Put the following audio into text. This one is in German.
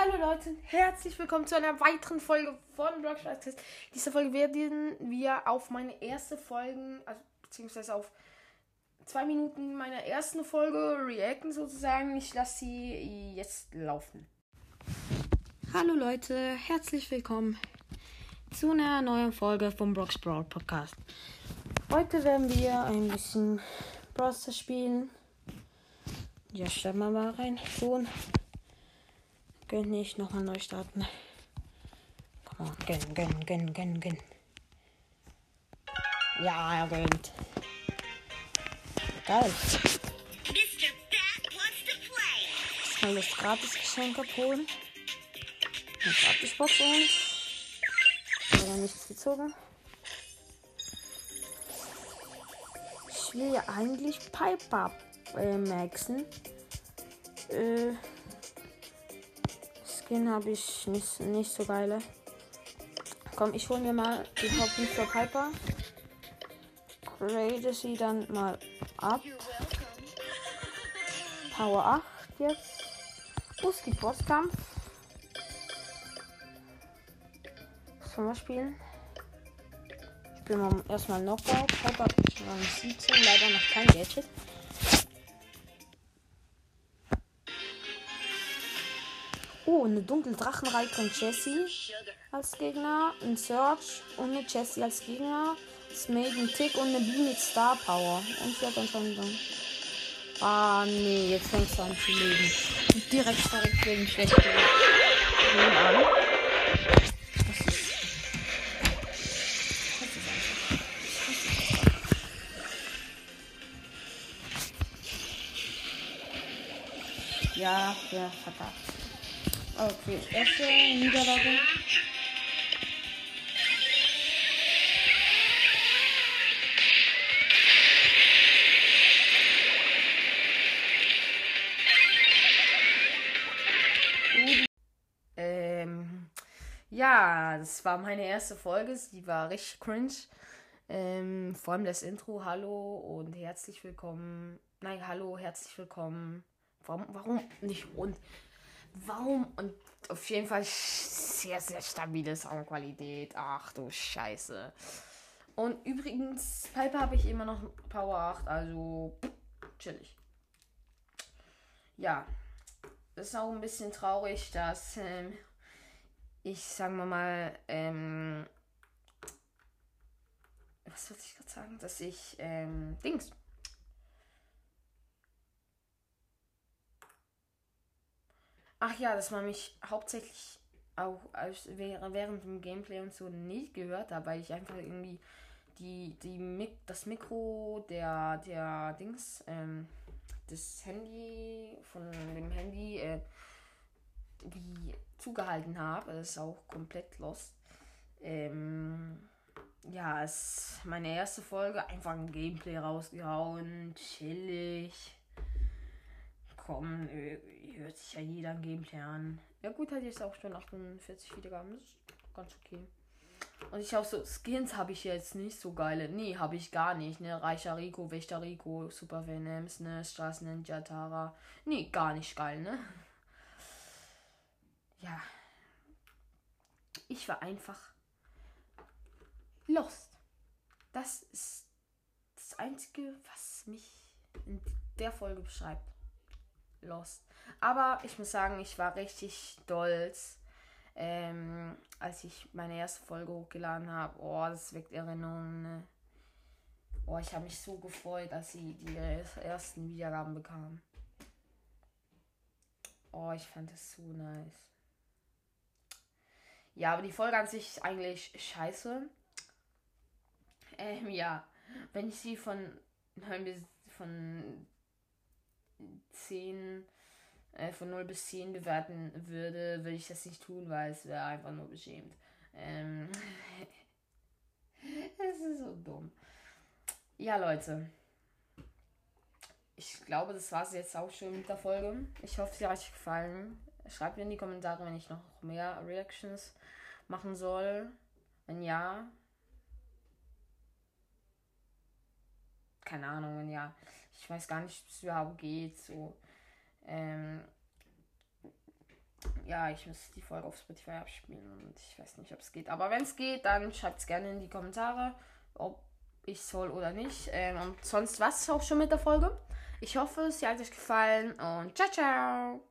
Hallo Leute, herzlich willkommen zu einer weiteren Folge von Blockstars Test. Diese Folge werden wir auf meine erste Folge, also beziehungsweise auf zwei Minuten meiner ersten Folge reacten sozusagen. Ich lasse sie jetzt laufen. Hallo Leute, herzlich willkommen zu einer neuen Folge vom Brox Brawl Podcast. Heute werden wir ein bisschen Brawl spielen. Ja, starten wir mal rein. Schon. Gönn nicht nochmal neu starten. Komm on, gönn, gönn, gönn, gönn, gönn. Ja, er gönnt. Geil. To play. Schnell das Gratis-Geschenk abholen. Eine Gratis-Box und. Leider nichts gezogen. Ich will ja eigentlich Piper äh, maxen. Äh. Skin habe ich nicht, nicht so geile. Komm, ich hole mir mal die Hobby für Piper. Grade sie dann mal ab. Power 8 jetzt. Ist die Bosskampf? Was sollen wir spielen? Spielen wir erstmal Knockout. Piper Rang 17, leider noch kein Gadget. Oh, eine Dunkeldrachenreiterin Jessie als Gegner, ein Search und eine Jessie als Gegner, das Maiden Tick und eine Bee mit Star Power. Und sie hat dann. Ah, nee, jetzt fängt es an zu leben. Direkt verreckt wegen einfach. Ja, ja, verkackt. Okay, erste Niederlage. Ähm, ja, das war meine erste Folge. Sie war richtig cringe. Ähm, vor allem das Intro. Hallo und herzlich willkommen. Nein, hallo, herzlich willkommen. Warum, warum nicht und? Warum? Und auf jeden Fall sehr, sehr stabile Soundqualität. Ach du Scheiße. Und übrigens, Piper habe ich immer noch Power 8, also chillig. Ja, ist auch ein bisschen traurig, dass ähm, ich, sagen wir mal, ähm, was wollte ich gerade sagen? Dass ich, ähm, Dings. Ach ja, dass man mich hauptsächlich auch als, während dem Gameplay und so nicht gehört hat, weil ich einfach irgendwie die, die Mik das Mikro der, der Dings, ähm, das Handy von dem Handy äh, wie zugehalten habe. Das ist auch komplett lost. Ähm, ja, es ist meine erste Folge. Einfach ein Gameplay rausgehauen. Chillig. Komm, äh, hört sich ja jeder Gameplay an. Ja gut, hat jetzt auch schon 48 Wiedergaben. Das ist ganz okay. Und ich auch so, Skins habe ich jetzt nicht so geile. Nee, habe ich gar nicht. Ne, Reicher Rico, Wächter Rico, Super Venems, ne, Straßen Ninja Tara. Nee, gar nicht geil, ne? Ja. Ich war einfach lost. Das ist das Einzige, was mich in der Folge beschreibt. Lost. Aber ich muss sagen, ich war richtig stolz, ähm, als ich meine erste Folge hochgeladen habe. Oh, das weckt Erinnerungen. Ne? Oh, ich habe mich so gefreut, dass sie die ersten Wiedergaben bekamen. Oh, ich fand das so nice. Ja, aber die Folge an sich ist eigentlich scheiße. Ähm, ja. Wenn ich sie von 9 bis von 10 äh, von 0 bis 10 bewerten würde, würde ich das nicht tun, weil es wäre einfach nur beschämt. Ähm es ist so dumm. Ja, Leute. Ich glaube, das war es jetzt auch schon mit der Folge. Ich hoffe, sie hat euch gefallen. Schreibt mir in die Kommentare, wenn ich noch mehr Reactions machen soll. Wenn ja. Keine Ahnung, ja. Ich weiß gar nicht, wie es überhaupt geht. So. Ähm, ja, ich muss die Folge auf Spotify abspielen und ich weiß nicht, ob es geht. Aber wenn es geht, dann schreibt es gerne in die Kommentare, ob ich soll oder nicht. Ähm, und sonst war es auch schon mit der Folge. Ich hoffe, sie hat euch gefallen und ciao, ciao.